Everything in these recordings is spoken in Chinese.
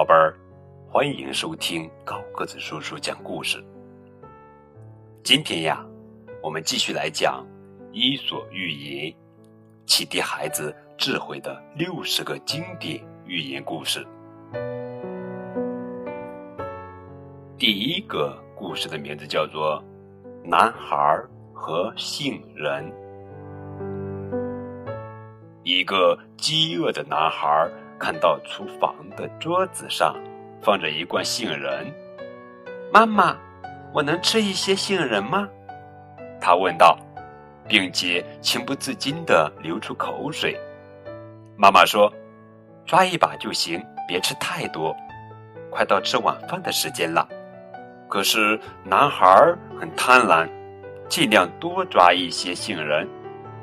宝贝儿，欢迎收听高个子叔叔讲故事。今天呀，我们继续来讲《伊索寓言》，启迪孩子智慧的六十个经典寓言故事。第一个故事的名字叫做《男孩和杏仁》。一个饥饿的男孩。看到厨房的桌子上放着一罐杏仁，妈妈，我能吃一些杏仁吗？他问道，并且情不自禁地流出口水。妈妈说：“抓一把就行，别吃太多。快到吃晚饭的时间了。”可是男孩很贪婪，尽量多抓一些杏仁。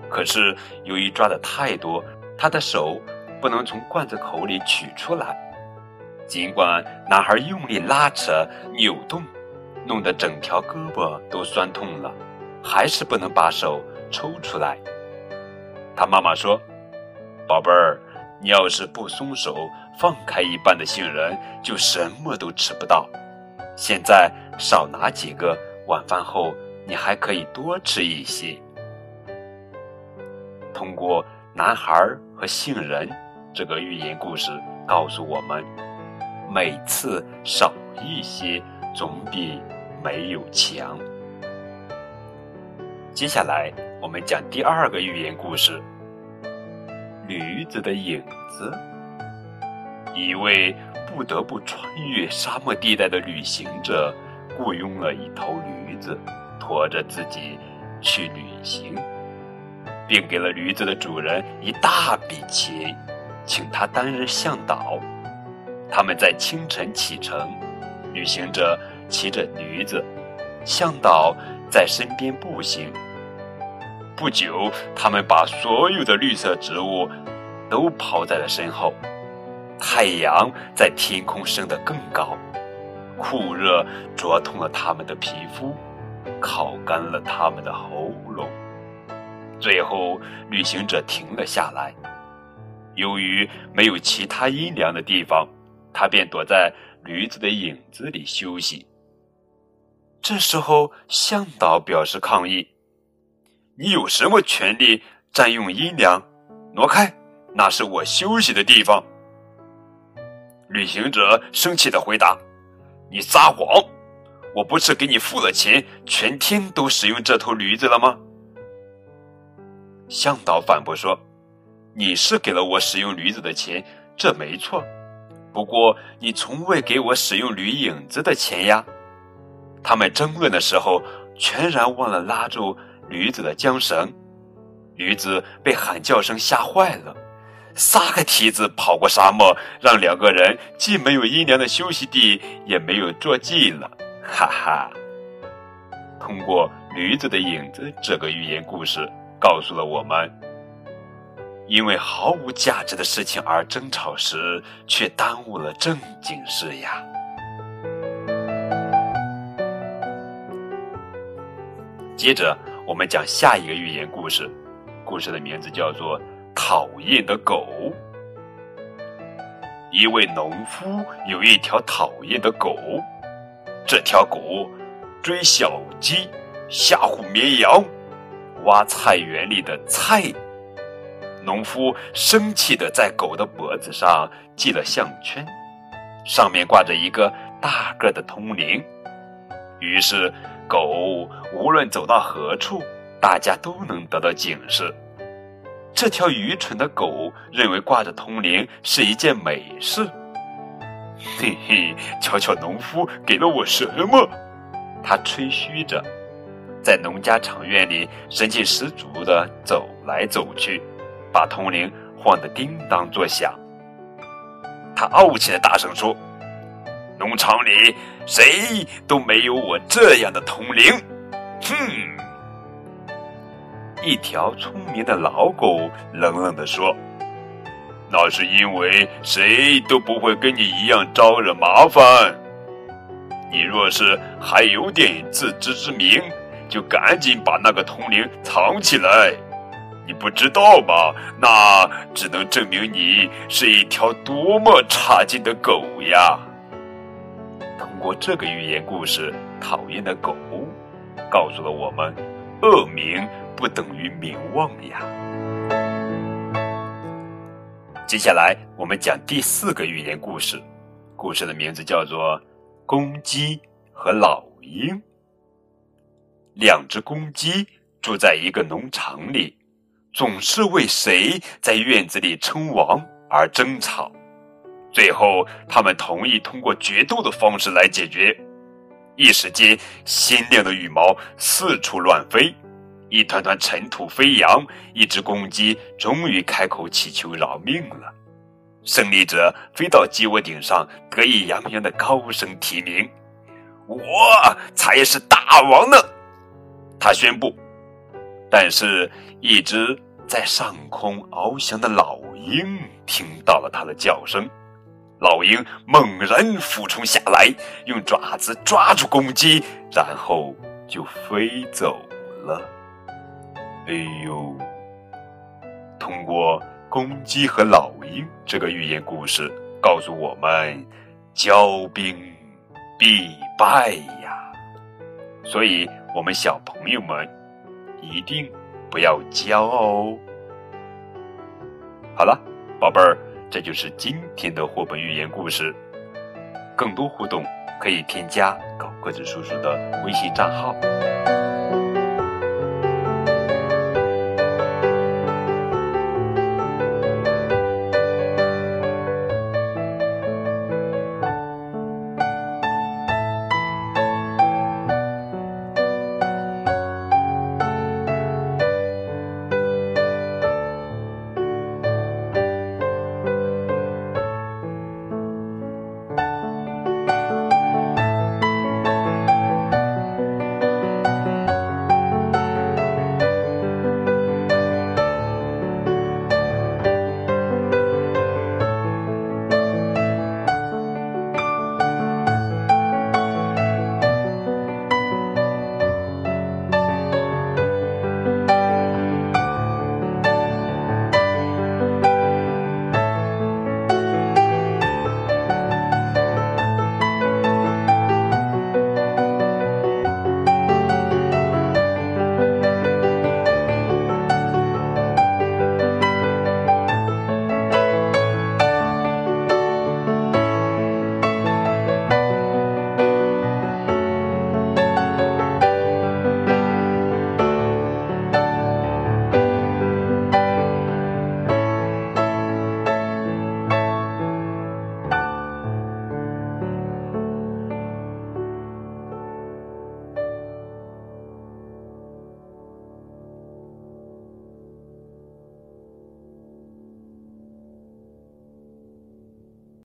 可是由于抓的太多，他的手。不能从罐子口里取出来，尽管男孩用力拉扯、扭动，弄得整条胳膊都酸痛了，还是不能把手抽出来。他妈妈说：“宝贝儿，你要是不松手，放开一半的杏仁，就什么都吃不到。现在少拿几个，晚饭后你还可以多吃一些。”通过男孩和杏仁。这个寓言故事告诉我们：每次少一些，总比没有强。接下来，我们讲第二个寓言故事——驴子的影子。一位不得不穿越沙漠地带的旅行者，雇佣了一头驴子，驮着自己去旅行，并给了驴子的主人一大笔钱。请他担任向导。他们在清晨启程，旅行者骑着驴子，向导在身边步行。不久，他们把所有的绿色植物都抛在了身后。太阳在天空升得更高，酷热灼痛了他们的皮肤，烤干了他们的喉咙。最后，旅行者停了下来。由于没有其他阴凉的地方，他便躲在驴子的影子里休息。这时候，向导表示抗议：“你有什么权利占用阴凉？挪开，那是我休息的地方。”旅行者生气的回答：“你撒谎！我不是给你付了钱，全天都使用这头驴子了吗？”向导反驳说。你是给了我使用驴子的钱，这没错。不过你从未给我使用驴影子的钱呀。他们争论的时候，全然忘了拉住驴子的缰绳。驴子被喊叫声吓坏了，撒个蹄子跑过沙漠，让两个人既没有阴凉的休息地，也没有坐骑了。哈哈！通过驴子的影子这个寓言故事，告诉了我们。因为毫无价值的事情而争吵时，却耽误了正经事呀。接着，我们讲下一个寓言故事，故事的名字叫做《讨厌的狗》。一位农夫有一条讨厌的狗，这条狗追小鸡，吓唬绵羊，挖菜园里的菜。农夫生气地在狗的脖子上系了项圈，上面挂着一个大个的铜铃。于是，狗无论走到何处，大家都能得到警示。这条愚蠢的狗认为挂着铜铃是一件美事。嘿嘿，瞧瞧农夫给了我什么？他吹嘘着，在农家场院里神气十足地走来走去。把铜铃晃得叮当作响，他傲气的大声说：“农场里谁都没有我这样的铜铃。”哼！一条聪明的老狗冷冷地说：“那是因为谁都不会跟你一样招惹麻烦。你若是还有点自知之明，就赶紧把那个铜铃藏起来。”你不知道吗？那只能证明你是一条多么差劲的狗呀！通过这个寓言故事，讨厌的狗告诉了我们：恶名不等于名望呀。接下来我们讲第四个寓言故事，故事的名字叫做《公鸡和老鹰》。两只公鸡住在一个农场里。总是为谁在院子里称王而争吵，最后他们同意通过决斗的方式来解决。一时间，鲜亮的羽毛四处乱飞，一团团尘土飞扬。一只公鸡终于开口祈求饶命了。胜利者飞到鸡窝顶上，得意洋洋的高声提名：“我才是大王呢！”他宣布。但是，一只。在上空翱翔的老鹰听到了它的叫声，老鹰猛然俯冲下来，用爪子抓住公鸡，然后就飞走了。哎呦！通过公鸡和老鹰这个寓言故事，告诉我们：骄兵必败呀！所以，我们小朋友们一定。不要骄傲哦！好了，宝贝儿，这就是今天的绘本寓言故事。更多互动可以添加高个子叔叔的微信账号。